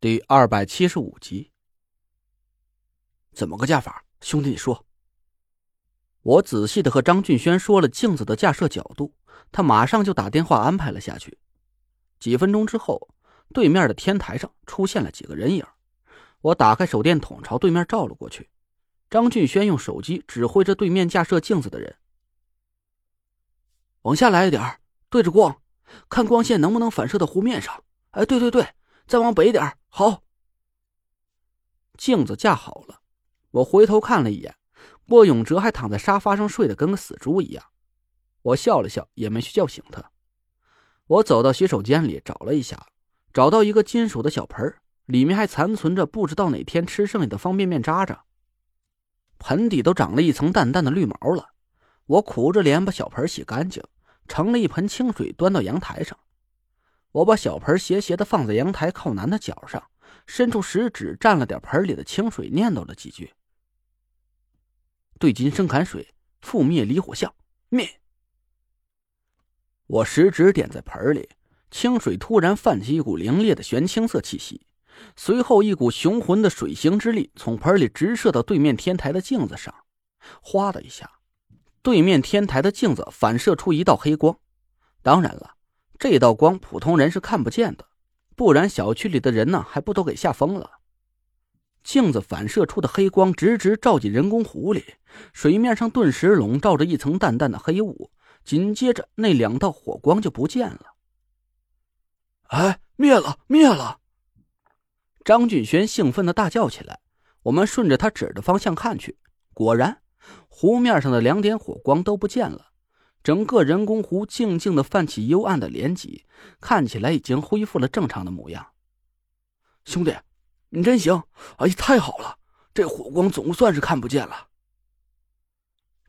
第二百七十五集，怎么个架法？兄弟，你说。我仔细的和张俊轩说了镜子的架设角度，他马上就打电话安排了下去。几分钟之后，对面的天台上出现了几个人影。我打开手电筒朝对面照了过去。张俊轩用手机指挥着对面架设镜子的人：“往下来一点，对着光，看光线能不能反射到湖面上。”哎，对对对。再往北点好。镜子架好了，我回头看了一眼，郭永哲还躺在沙发上睡得跟个死猪一样。我笑了笑，也没去叫醒他。我走到洗手间里找了一下，找到一个金属的小盆里面还残存着不知道哪天吃剩下的方便面渣渣，盆底都长了一层淡淡的绿毛了。我苦着脸把小盆洗干净，盛了一盆清水端到阳台上。我把小盆斜斜的放在阳台靠南的角上，伸出食指蘸了点盆里的清水，念叨了几句：“对金生坎水，覆灭离火象，灭。”我食指点在盆里，清水突然泛起一股凌冽的玄青色气息，随后一股雄浑的水行之力从盆里直射到对面天台的镜子上，哗的一下，对面天台的镜子反射出一道黑光。当然了。这道光普通人是看不见的，不然小区里的人呢还不都给吓疯了。镜子反射出的黑光直直照进人工湖里，水面上顿时笼罩着一层淡淡的黑雾，紧接着那两道火光就不见了。哎，灭了，灭了！张俊轩兴奋的大叫起来。我们顺着他指的方向看去，果然，湖面上的两点火光都不见了。整个人工湖静静的泛起幽暗的涟漪，看起来已经恢复了正常的模样。兄弟，你真行！哎，太好了，这火光总算是看不见了。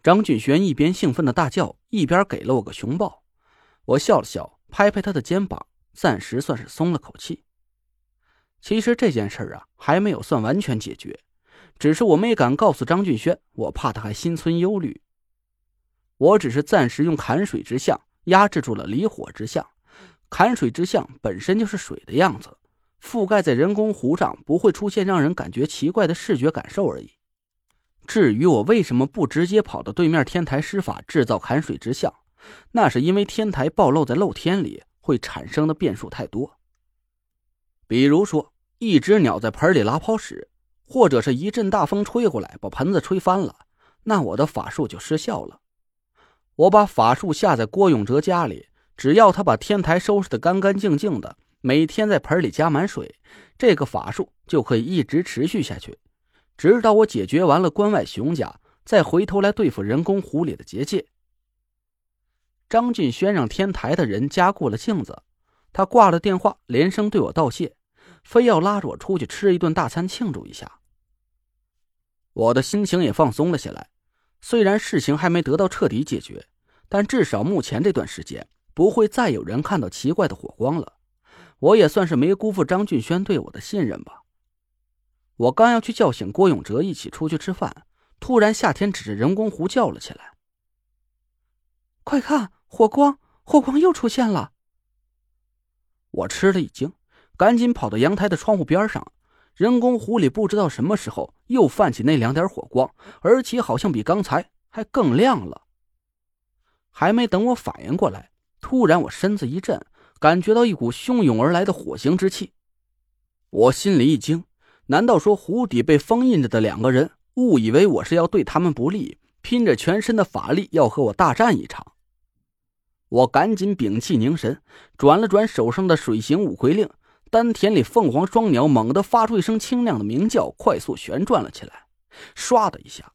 张俊轩一边兴奋的大叫，一边给了我个熊抱。我笑了笑，拍拍他的肩膀，暂时算是松了口气。其实这件事啊，还没有算完全解决，只是我没敢告诉张俊轩，我怕他还心存忧虑。我只是暂时用坎水之象压制住了离火之象，坎水之象本身就是水的样子，覆盖在人工湖上不会出现让人感觉奇怪的视觉感受而已。至于我为什么不直接跑到对面天台施法制造坎水之象，那是因为天台暴露在露天里会产生的变数太多。比如说，一只鸟在盆里拉泡屎，或者是一阵大风吹过来把盆子吹翻了，那我的法术就失效了。我把法术下在郭永哲家里，只要他把天台收拾的干干净净的，每天在盆里加满水，这个法术就可以一直持续下去，直到我解决完了关外熊家，再回头来对付人工湖里的结界。张俊轩让天台的人加固了镜子，他挂了电话，连声对我道谢，非要拉着我出去吃一顿大餐庆祝一下。我的心情也放松了下来。虽然事情还没得到彻底解决，但至少目前这段时间不会再有人看到奇怪的火光了。我也算是没辜负张俊轩对我的信任吧。我刚要去叫醒郭永哲一起出去吃饭，突然夏天指着人工湖叫了起来：“快看，火光！火光又出现了！”我吃了一惊，赶紧跑到阳台的窗户边上。人工湖里不知道什么时候又泛起那两点火光，而且好像比刚才还更亮了。还没等我反应过来，突然我身子一震，感觉到一股汹涌而来的火星之气。我心里一惊，难道说湖底被封印着的两个人误以为我是要对他们不利，拼着全身的法力要和我大战一场？我赶紧屏气凝神，转了转手上的水形五魁令。丹田里凤凰双鸟猛地发出一声清亮的鸣叫，快速旋转了起来。唰的一下，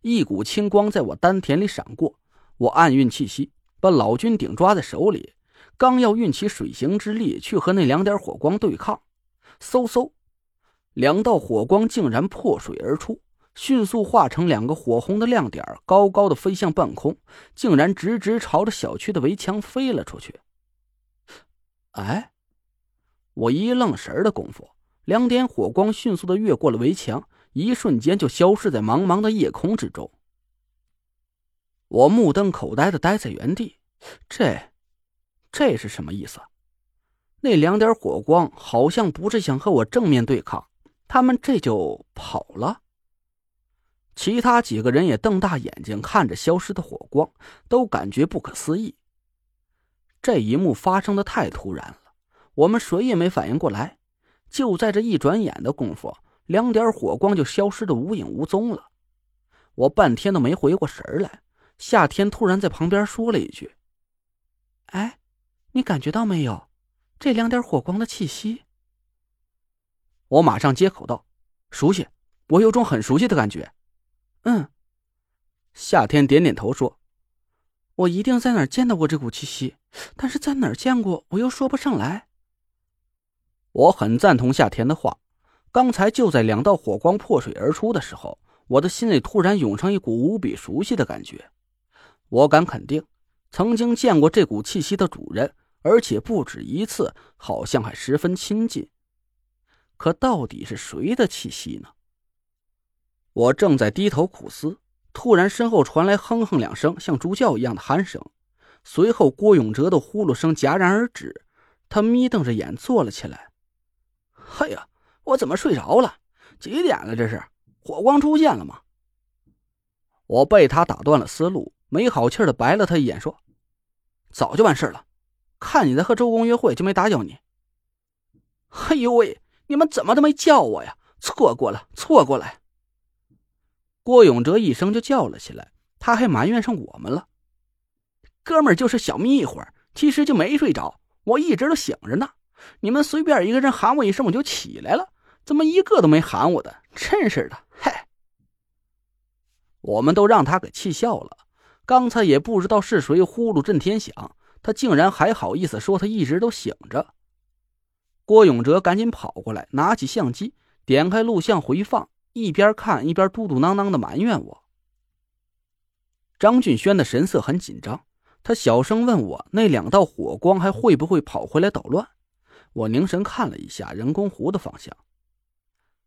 一股青光在我丹田里闪过。我暗运气息，把老君鼎抓在手里，刚要运起水行之力去和那两点火光对抗，嗖嗖，两道火光竟然破水而出，迅速化成两个火红的亮点，高高的飞向半空，竟然直直朝着小区的围墙飞了出去。哎。我一愣神的功夫，两点火光迅速的越过了围墙，一瞬间就消失在茫茫的夜空之中。我目瞪口呆的呆在原地，这，这是什么意思？那两点火光好像不是想和我正面对抗，他们这就跑了。其他几个人也瞪大眼睛看着消失的火光，都感觉不可思议。这一幕发生的太突然了，我们谁也没反应过来。就在这一转眼的功夫，两点火光就消失的无影无踪了。我半天都没回过神来。夏天突然在旁边说了一句：“哎，你感觉到没有，这两点火光的气息？”我马上接口道：“熟悉，我有种很熟悉的感觉。”嗯，夏天点点头说：“我一定在哪儿见到过这股气息，但是在哪儿见过，我又说不上来。”我很赞同夏天的话。刚才就在两道火光破水而出的时候，我的心里突然涌上一股无比熟悉的感觉。我敢肯定，曾经见过这股气息的主人，而且不止一次，好像还十分亲近。可到底是谁的气息呢？我正在低头苦思，突然身后传来哼哼两声像猪叫一样的鼾声，随后郭永哲的呼噜声戛然而止。他眯瞪着眼坐了起来。“哎呀，我怎么睡着了？几点了？这是火光出现了吗？”我被他打断了思路，没好气的白了他一眼，说：“早就完事了，看你在和周公约会，就没打搅你。”“哎呦喂，你们怎么都没叫我呀？错过了，错过了。”郭永哲一声就叫了起来，他还埋怨上我们了。哥们儿就是小眯一会儿，其实就没睡着，我一直都醒着呢。你们随便一个人喊我一声，我就起来了，怎么一个都没喊我的？真是的，嗨！我们都让他给气笑了。刚才也不知道是谁呼噜震天响，他竟然还好意思说他一直都醒着。郭永哲赶紧跑过来，拿起相机，点开录像回放。一边看一边嘟嘟囔囔的埋怨我。张俊轩的神色很紧张，他小声问我：“那两道火光还会不会跑回来捣乱？”我凝神看了一下人工湖的方向，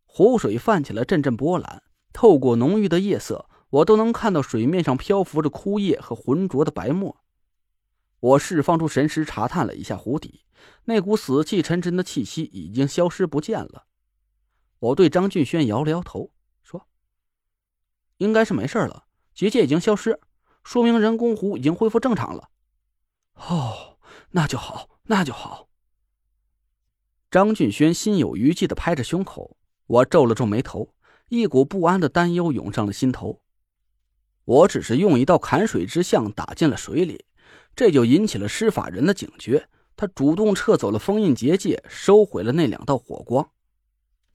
湖水泛起了阵阵波澜，透过浓郁的夜色，我都能看到水面上漂浮着枯叶和浑浊的白沫。我释放出神识，查探了一下湖底，那股死气沉沉的气息已经消失不见了。我对张俊轩摇了摇头，说：“应该是没事了，结界已经消失，说明人工湖已经恢复正常了。”哦，那就好，那就好。张俊轩心有余悸的拍着胸口，我皱了皱眉头，一股不安的担忧涌上了心头。我只是用一道坎水之象打进了水里，这就引起了施法人的警觉，他主动撤走了封印结界，收回了那两道火光。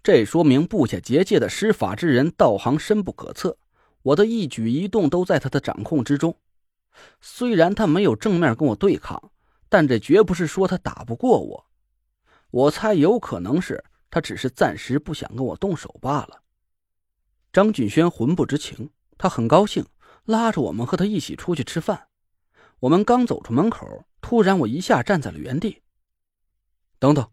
这说明布下结界的施法之人道行深不可测，我的一举一动都在他的掌控之中。虽然他没有正面跟我对抗，但这绝不是说他打不过我。我猜有可能是他只是暂时不想跟我动手罢了。张俊轩魂不知情，他很高兴，拉着我们和他一起出去吃饭。我们刚走出门口，突然我一下站在了原地。等等。